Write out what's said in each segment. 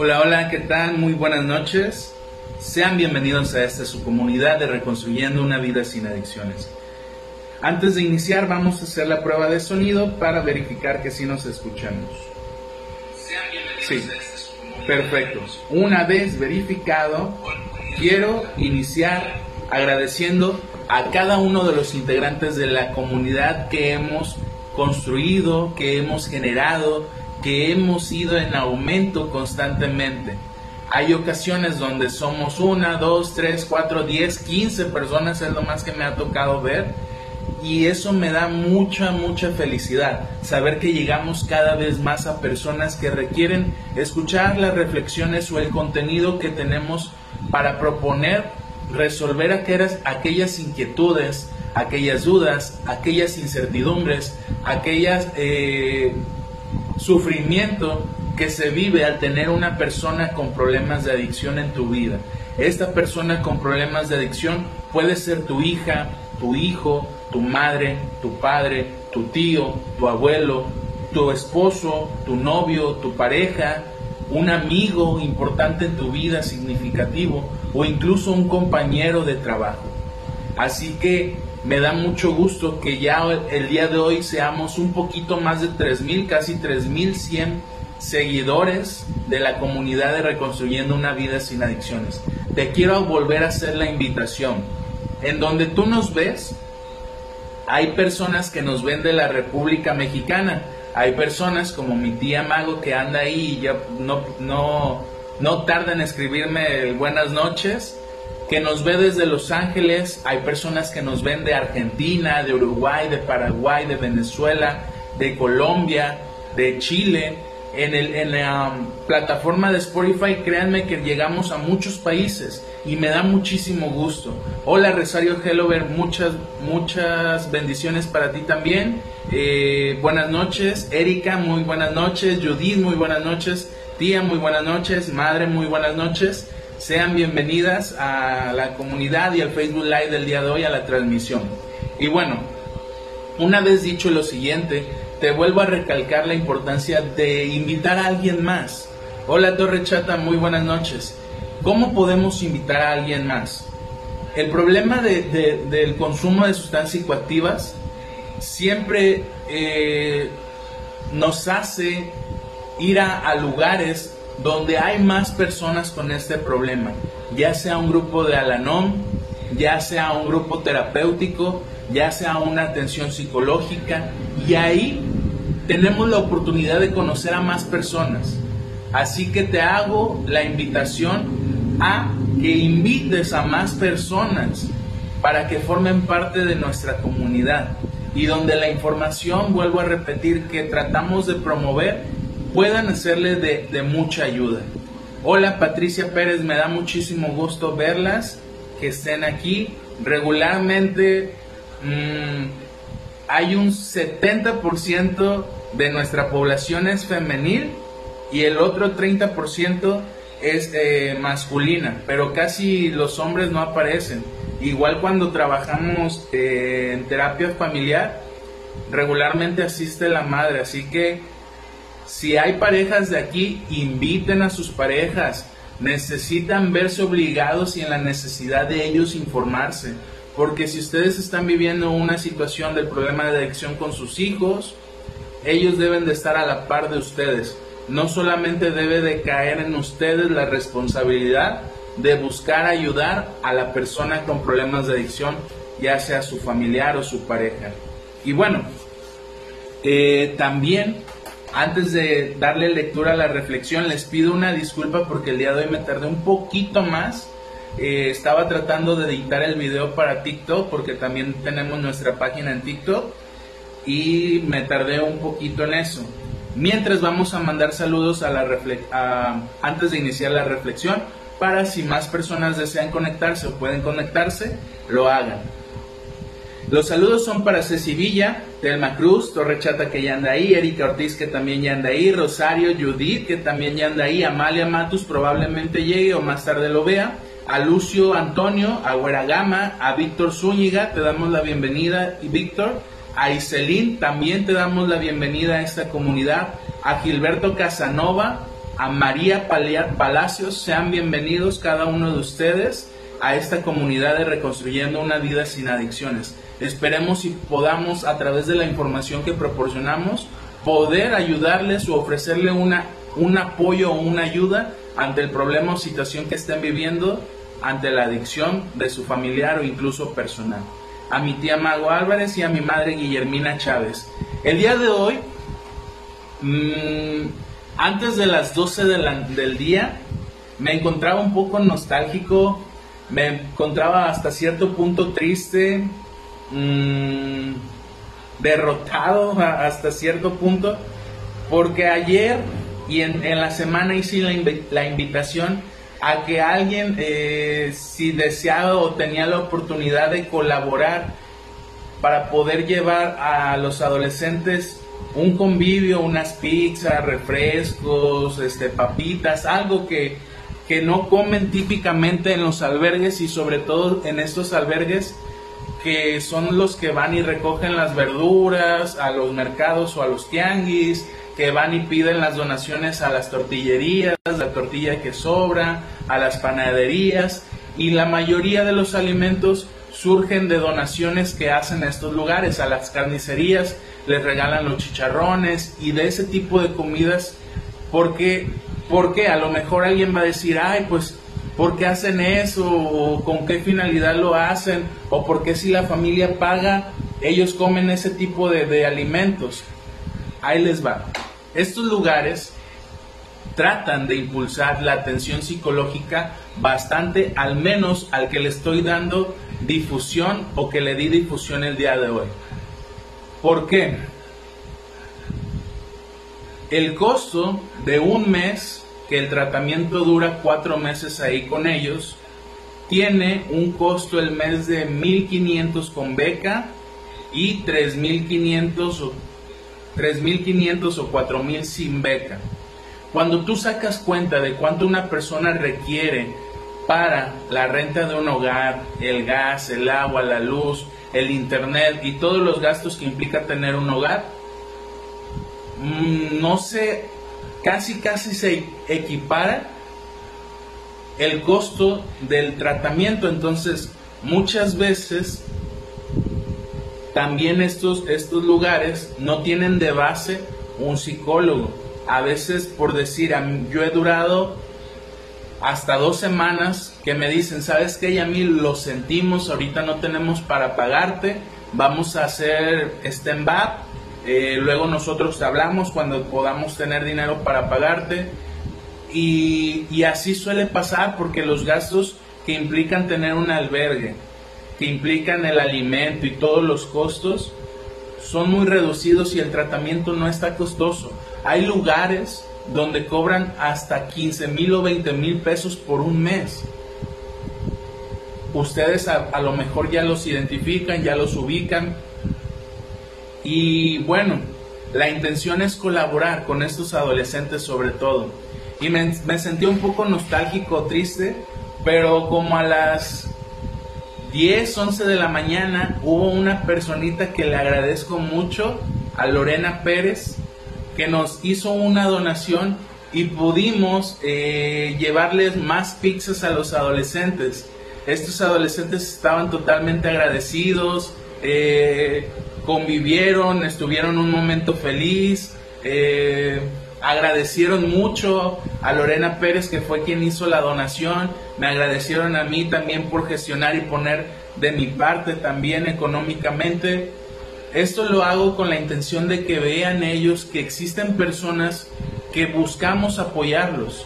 Hola, hola, ¿qué tal? Muy buenas noches. Sean bienvenidos a esta su comunidad de Reconstruyendo una vida sin adicciones. Antes de iniciar vamos a hacer la prueba de sonido para verificar que sí nos escuchamos. Sí, perfecto. Una vez verificado, quiero iniciar agradeciendo a cada uno de los integrantes de la comunidad que hemos construido, que hemos generado, que hemos ido en aumento constantemente. Hay ocasiones donde somos una, dos, tres, cuatro, diez, quince personas, es lo más que me ha tocado ver. Y eso me da mucha, mucha felicidad. Saber que llegamos cada vez más a personas que requieren escuchar las reflexiones o el contenido que tenemos para proponer resolver aquellas, aquellas inquietudes, aquellas dudas, aquellas incertidumbres, aquellas eh, sufrimiento que se vive al tener una persona con problemas de adicción en tu vida. Esta persona con problemas de adicción puede ser tu hija, tu hijo, tu madre, tu padre, tu tío, tu abuelo, tu esposo, tu novio, tu pareja, un amigo importante en tu vida, significativo, o incluso un compañero de trabajo. Así que me da mucho gusto que ya el día de hoy seamos un poquito más de 3.000, casi 3.100 seguidores de la comunidad de Reconstruyendo una vida sin adicciones. Te quiero volver a hacer la invitación. En donde tú nos ves, hay personas que nos ven de la República Mexicana. Hay personas como mi tía Mago que anda ahí y ya no, no, no tarda en escribirme buenas noches que nos ve desde Los Ángeles, hay personas que nos ven de Argentina, de Uruguay, de Paraguay, de Venezuela, de Colombia, de Chile. En, el, en la um, plataforma de Spotify, créanme que llegamos a muchos países y me da muchísimo gusto. Hola Rosario Hellover, muchas, muchas bendiciones para ti también. Eh, buenas noches. Erika, muy buenas noches. Judith, muy buenas noches. Tía, muy buenas noches. Madre, muy buenas noches. Sean bienvenidas a la comunidad y al Facebook Live del día de hoy, a la transmisión. Y bueno, una vez dicho lo siguiente, te vuelvo a recalcar la importancia de invitar a alguien más. Hola Torre Chata, muy buenas noches. ¿Cómo podemos invitar a alguien más? El problema del consumo de sustancias psicoactivas siempre eh, nos hace ir a lugares donde hay más personas con este problema, ya sea un grupo de Alanom, ya sea un grupo terapéutico, ya sea una atención psicológica, y ahí tenemos la oportunidad de conocer a más personas. Así que te hago la invitación a que invites a más personas para que formen parte de nuestra comunidad y donde la información, vuelvo a repetir, que tratamos de promover puedan hacerle de, mucha ayuda. Hola Patricia Pérez, me da muchísimo gusto verlas, que estén aquí. Regularmente mm, hay un 70% de nuestra población es femenil y el otro 30% es eh, masculina, pero casi los hombres no aparecen. Igual cuando trabajamos eh, en terapia familiar, regularmente asiste la madre, así que si hay parejas de aquí, inviten a sus parejas. Necesitan verse obligados y en la necesidad de ellos informarse. Porque si ustedes están viviendo una situación del problema de adicción con sus hijos, ellos deben de estar a la par de ustedes. No solamente debe de caer en ustedes la responsabilidad de buscar ayudar a la persona con problemas de adicción, ya sea su familiar o su pareja. Y bueno, eh, también antes de darle lectura a la reflexión, les pido una disculpa porque el día de hoy me tardé un poquito más. Eh, estaba tratando de editar el video para TikTok porque también tenemos nuestra página en TikTok y me tardé un poquito en eso. Mientras vamos a mandar saludos a la antes de iniciar la reflexión para si más personas desean conectarse o pueden conectarse, lo hagan. Los saludos son para Ceci Villa, Telma Cruz, Torre Chata que ya anda ahí, Erika Ortiz que también ya anda ahí, Rosario Judith que también ya anda ahí, Amalia Matus probablemente llegue o más tarde lo vea, a Lucio Antonio, a Güera Gama, a Víctor Zúñiga, te damos la bienvenida, y Víctor, a Iselín también te damos la bienvenida a esta comunidad, a Gilberto Casanova, a María Palacios. Sean bienvenidos cada uno de ustedes a esta comunidad de Reconstruyendo una vida sin adicciones. Esperemos y podamos, a través de la información que proporcionamos, poder ayudarles o ofrecerle una, un apoyo o una ayuda ante el problema o situación que estén viviendo ante la adicción de su familiar o incluso personal. A mi tía Mago Álvarez y a mi madre Guillermina Chávez. El día de hoy, mmm, antes de las 12 del día, me encontraba un poco nostálgico, me encontraba hasta cierto punto triste, mmm, derrotado hasta cierto punto, porque ayer y en, la semana hice la, la, invitación a que alguien, eh, si deseaba o tenía la oportunidad de colaborar para poder llevar a los adolescentes un convivio, unas pizzas, refrescos, este, papitas, algo que, que no comen típicamente en los albergues y sobre todo en estos albergues son los que van y recogen las verduras a los mercados o a los tianguis, que van y piden las donaciones a las tortillerías, la tortilla que sobra, a las panaderías y la mayoría de los alimentos surgen de donaciones que hacen a estos lugares, a las carnicerías les regalan los chicharrones y de ese tipo de comidas, porque, porque a lo mejor alguien va a decir, ay, pues, ¿por qué hacen eso? ¿O con qué finalidad lo hacen? ¿O por qué si la familia paga, ellos comen ese tipo de alimentos? Ahí les va. Estos lugares tratan de impulsar la atención psicológica bastante, al menos al que le estoy dando difusión o que le di difusión el día de hoy. ¿Por qué? El costo de un mes, que el tratamiento dura cuatro meses ahí con ellos, tiene un costo el mes de 1.500 con beca y 3.500 o 3.500 o 4.000 sin beca. Cuando tú sacas cuenta de cuánto una persona requiere para la renta de un hogar, el gas, el agua, la luz, el internet y todos los gastos que implica tener un hogar, mm, no sé, casi casi se equipara el costo del tratamiento. Entonces, muchas veces también estos, estos lugares no tienen de base un psicólogo. A veces, por decir, yo he durado hasta dos semanas que me dicen, ¿sabes qué, Yamil? Lo sentimos, ahorita no tenemos para pagarte, vamos a hacer stand-up, eh, luego nosotros te hablamos cuando podamos tener dinero para pagarte. Y, así suele pasar porque los gastos que implican tener un albergue, que implican el alimento y todos los costos son muy reducidos y el tratamiento no está costoso. Hay lugares donde cobran hasta 15 mil o 20 mil pesos por un mes. Ustedes a, lo mejor ya los identifican, ya los ubican. Y bueno, la intención es colaborar con estos adolescentes sobre todo. Y me, sentí un poco nostálgico, triste, pero como a las 10, 11 de la mañana hubo una personita que le agradezco mucho, a Lorena Pérez, que nos hizo una donación y pudimos eh, llevarles más pizzas a los adolescentes. Estos adolescentes estaban totalmente agradecidos, eh, convivieron, estuvieron un momento feliz. Eh, agradecieron mucho a Lorena Pérez, que fue quien hizo la donación, me agradecieron a mí también por gestionar y poner de mi parte también económicamente. Esto lo hago con la intención de que vean ellos que existen personas que buscamos apoyarlos,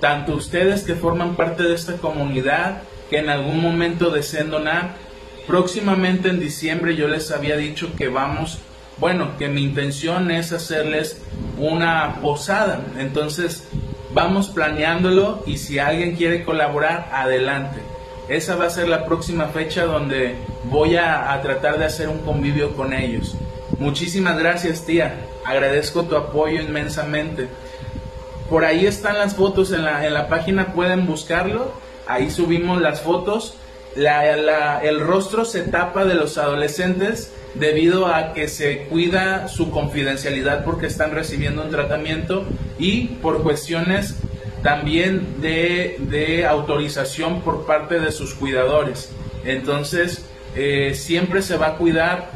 tanto ustedes que forman parte de esta comunidad, que en algún momento deseen donar. Próximamente en diciembre yo les había dicho que vamos bueno, que mi intención es hacerles una posada. Entonces, vamos planeándolo y si alguien quiere colaborar, adelante. Esa va a ser la próxima fecha donde voy a, tratar de hacer un convivio con ellos. Muchísimas gracias, tía. Agradezco tu apoyo inmensamente. Por ahí están las fotos en la, en la página, pueden buscarlo. Ahí subimos las fotos el rostro se tapa de los adolescentes debido a que se cuida su confidencialidad porque están recibiendo un tratamiento y por cuestiones también de, autorización por parte de sus cuidadores. Entonces, eh, siempre se va a cuidar,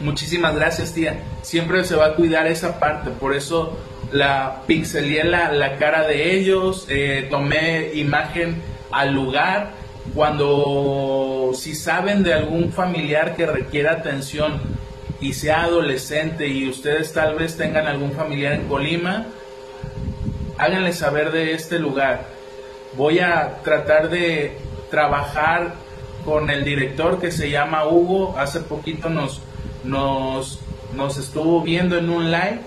muchísimas gracias tía, siempre se va a cuidar esa parte, por eso la pixelé la, cara de ellos, eh, tomé imagen al lugar, cuando si saben de algún familiar que requiera atención y sea adolescente y ustedes tal vez tengan algún familiar en Colima, háganle saber de este lugar. Voy a tratar de trabajar con el director que se llama Hugo. Hace poquito nos, nos, nos estuvo viendo en un live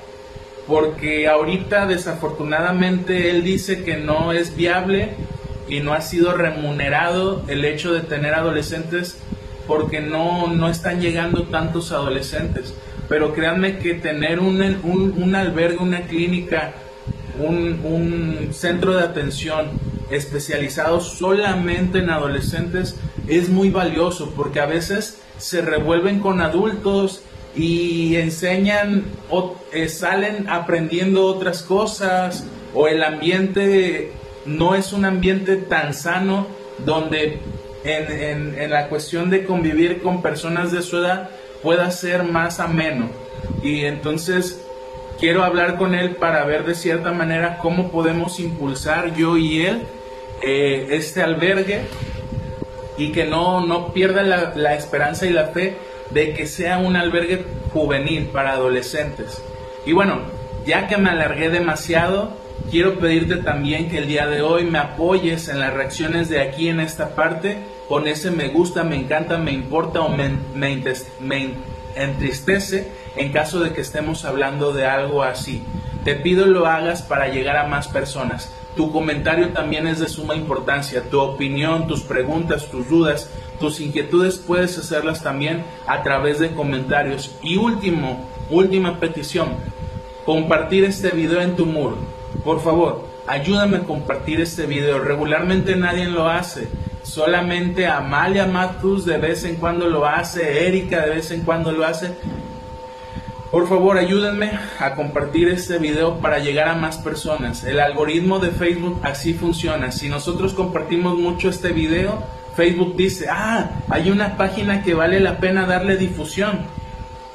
porque ahorita desafortunadamente él dice que no es viable y no ha sido remunerado el hecho de tener adolescentes porque no, no están llegando tantos adolescentes. Pero créanme que tener un, un, un albergue, una clínica, un, un centro de atención especializado solamente en adolescentes es muy valioso porque a veces se revuelven con adultos y enseñan o eh, salen aprendiendo otras cosas o el ambiente no es un ambiente tan sano donde en, en, la cuestión de convivir con personas de su edad pueda ser más ameno. Y entonces quiero hablar con él para ver de cierta manera cómo podemos impulsar yo y él eh, este albergue y que no, no pierda la, la esperanza y la fe de que sea un albergue juvenil para adolescentes. Y bueno, ya que me alargué demasiado, quiero pedirte también que el día de hoy me apoyes en las reacciones de aquí en esta parte con ese me gusta, me encanta, me importa o me, entristece en caso de que estemos hablando de algo así. Te pido lo hagas para llegar a más personas. Tu comentario también es de suma importancia. Tu opinión, tus preguntas, tus dudas, tus inquietudes puedes hacerlas también a través de comentarios. Y último, última petición, compartir este video en tu muro. Por favor, ayúdame a compartir este video. Regularmente nadie lo hace. Solamente Amalia Matus de vez en cuando lo hace, Erika de vez en cuando lo hace. Por favor, ayúdenme a compartir este video para llegar a más personas. El algoritmo de Facebook así funciona. Si nosotros compartimos mucho este video, Facebook dice, ah, hay una página que vale la pena darle difusión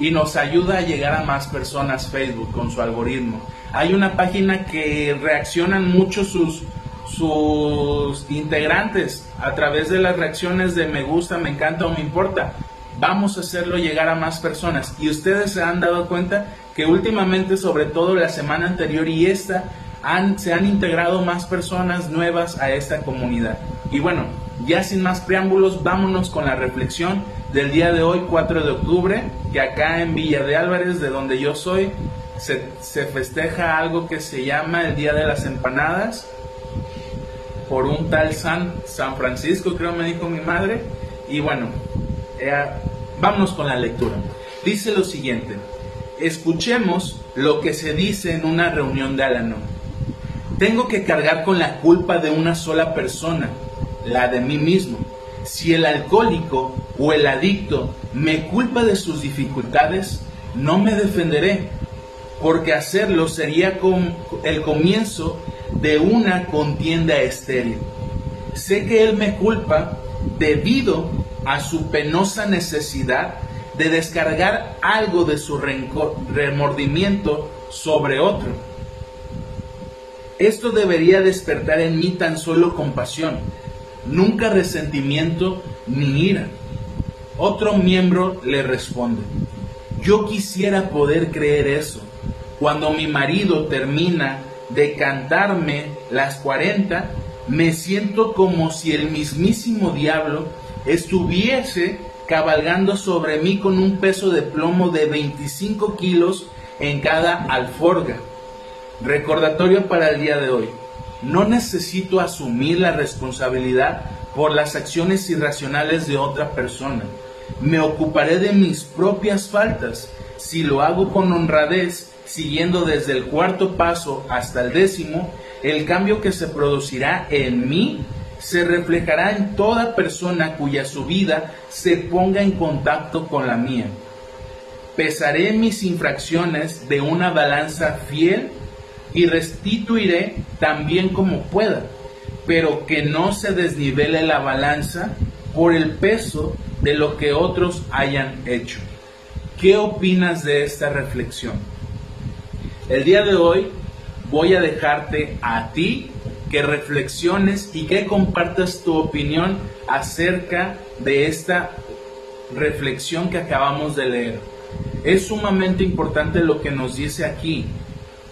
y nos ayuda a llegar a más personas Facebook con su algoritmo. Hay una página que reaccionan mucho sus, sus integrantes a través de las reacciones de me gusta, me encanta o me importa. Vamos a hacerlo llegar a más personas. Y ustedes se han dado cuenta que últimamente, sobre todo la semana anterior y esta, han, se han integrado más personas nuevas a esta comunidad. Y bueno, ya sin más preámbulos, vámonos con la reflexión del día de hoy, 4 de octubre, que acá en Villa de Álvarez, de donde yo soy, se, se festeja algo que se llama el Día de las Empanadas por un tal San, San Francisco, creo me dijo mi madre. Y bueno, eh, vámonos con la lectura. Dice lo siguiente, escuchemos lo que se dice en una reunión de Alanón. Tengo que cargar con la culpa de una sola persona, la de mí mismo. Si el alcohólico o el adicto me culpa de sus dificultades, no me defenderé, porque hacerlo sería el comienzo de una contienda estéril. Sé que Él me culpa debido a su penosa necesidad de descargar algo de su remordimiento sobre otro. Esto debería despertar en mí tan solo compasión, nunca resentimiento ni ira. Otro miembro le responde, yo quisiera poder creer eso. Cuando mi marido termina de cantarme las 40, me siento como si el mismísimo diablo estuviese cabalgando sobre mí con un peso de plomo de 25 kilos en cada alforga. Recordatorio para el día de hoy. No necesito asumir la responsabilidad por las acciones irracionales de otra persona. Me ocuparé de mis propias faltas. Si lo hago con honradez, siguiendo desde el cuarto paso hasta el décimo, el cambio que se producirá en mí se reflejará en toda persona cuya su vida se ponga en contacto con la mía. Pesaré mis infracciones de una balanza fiel y restituiré también como pueda, pero que no se desnivele la balanza por el peso de lo que otros hayan hecho. ¿Qué opinas de esta reflexión? El día de hoy voy a dejarte a ti que reflexiones y que compartas tu opinión acerca de esta reflexión que acabamos de leer. Es sumamente importante lo que nos dice aquí.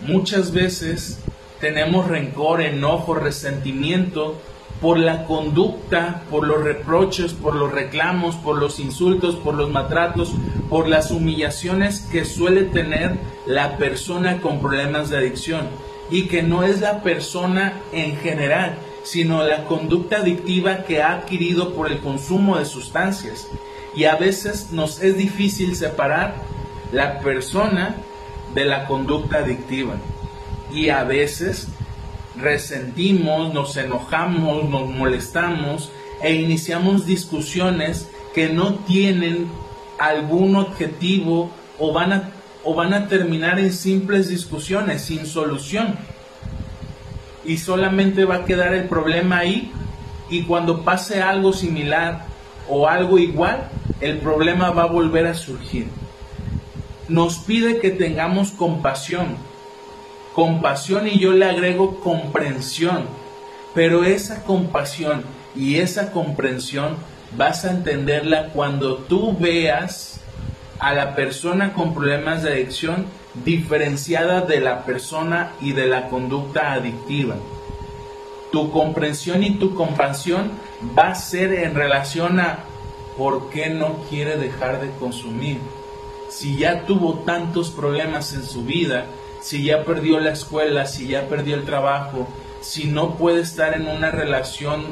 Muchas veces tenemos rencor, enojo, resentimiento por la conducta, por los reproches, por los reclamos, por los insultos, por los maltratos, por las humillaciones que suele tener la persona con problemas de adicción y que no es la persona en general, sino la conducta adictiva que ha adquirido por el consumo de sustancias. Y a veces nos es difícil separar la persona de la conducta adictiva. Y a veces resentimos, nos enojamos, nos molestamos e iniciamos discusiones que no tienen algún objetivo o van a o van a terminar en simples discusiones sin solución. Y solamente va a quedar el problema ahí y cuando pase algo similar o algo igual, el problema va a volver a surgir. Nos pide que tengamos compasión. Compasión y yo le agrego comprensión. Pero esa compasión y esa comprensión vas a entenderla cuando tú veas a la persona con problemas de adicción diferenciada de la persona y de la conducta adictiva. Tu comprensión y tu compasión va a ser en relación a por qué no quiere dejar de consumir. Si ya tuvo tantos problemas en su vida, si ya perdió la escuela, si ya perdió el trabajo, si no puede estar en una relación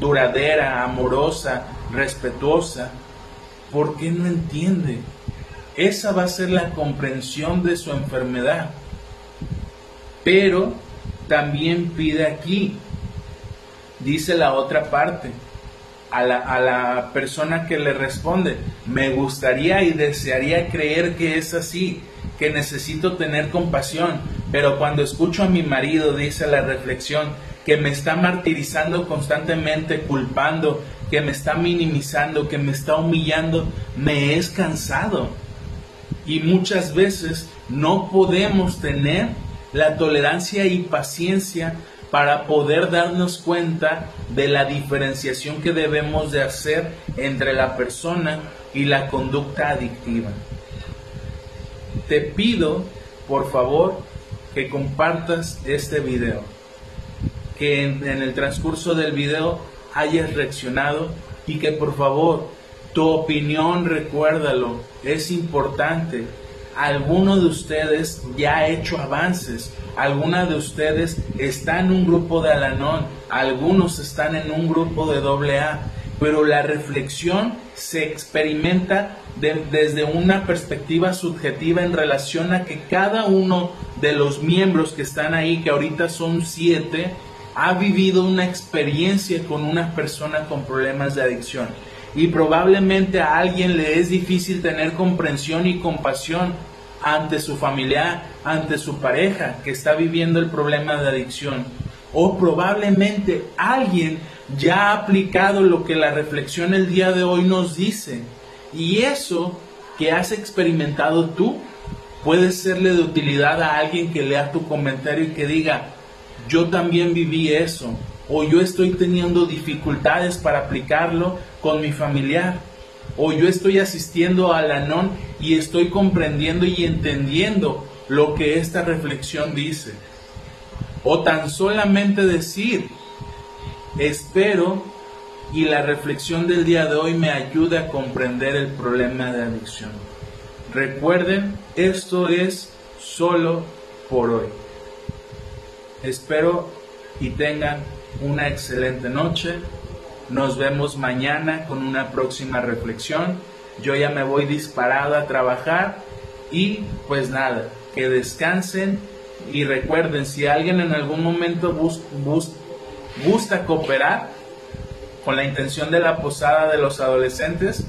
duradera, amorosa, respetuosa, ¿Por qué no entiende? Esa va a ser la comprensión de su enfermedad. Pero también pide aquí, dice la otra parte, a la, a la, persona que le responde, me gustaría y desearía creer que es así, que necesito tener compasión, pero cuando escucho a mi marido, dice la reflexión, que me está martirizando constantemente, culpando, que me está minimizando, que me está humillando, me es cansado. Y muchas veces no podemos tener la tolerancia y paciencia para poder darnos cuenta de la diferenciación que debemos de hacer entre la persona y la conducta adictiva. Te pido, por favor, que compartas este video, que en, en el transcurso del video hayas reaccionado y que por favor tu opinión recuérdalo, es importante. Alguno de ustedes ya ha hecho avances, alguna de ustedes está en un grupo de Alanón, algunos están en un grupo de AA, pero la reflexión se experimenta desde una perspectiva subjetiva en relación a que cada uno de los miembros que están ahí, que ahorita son siete, ha vivido una experiencia con una persona con problemas de adicción. Y probablemente a alguien le es difícil tener comprensión y compasión ante su familiar, ante su pareja que está viviendo el problema de adicción. O probablemente alguien ya ha aplicado lo que la reflexión el día de hoy nos dice. Y eso que has experimentado tú puede serle de utilidad a alguien que lea tu comentario y que diga, yo también viví eso, o yo estoy teniendo dificultades para aplicarlo con mi familiar, o yo estoy asistiendo a la non y estoy comprendiendo y entendiendo lo que esta reflexión dice. O tan solamente decir, espero y la reflexión del día de hoy me ayude a comprender el problema de adicción. Recuerden, esto es solo por hoy. Espero y tengan una excelente noche. Nos vemos mañana con una próxima reflexión. Yo ya me voy disparado a trabajar y pues nada, que descansen y recuerden, si alguien en algún momento bus, gusta cooperar con la intención de la posada de los adolescentes,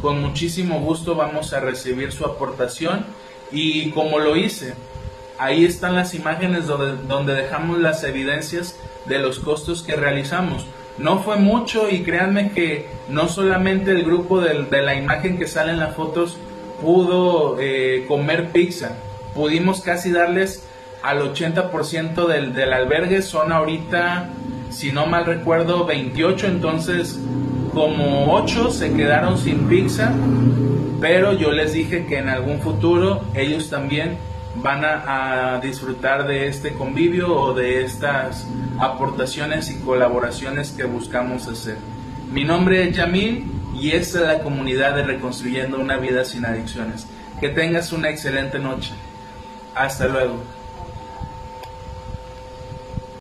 con muchísimo gusto vamos a recibir su aportación y como lo hice, ahí están las imágenes donde, donde dejamos las evidencias de los costos que realizamos. No fue mucho y créanme que no solamente el grupo de, la imagen que sale en las fotos pudo eh, comer pizza, pudimos casi darles al 80% del, del albergue, son ahorita, si no mal recuerdo, 28, entonces como 8 se quedaron sin pizza, pero yo les dije que en algún futuro ellos también van a, disfrutar de este convivio o de estas aportaciones y colaboraciones que buscamos hacer. Mi nombre es Yamil y esta es la comunidad de Reconstruyendo una vida sin adicciones. Que tengas una excelente noche. Hasta luego.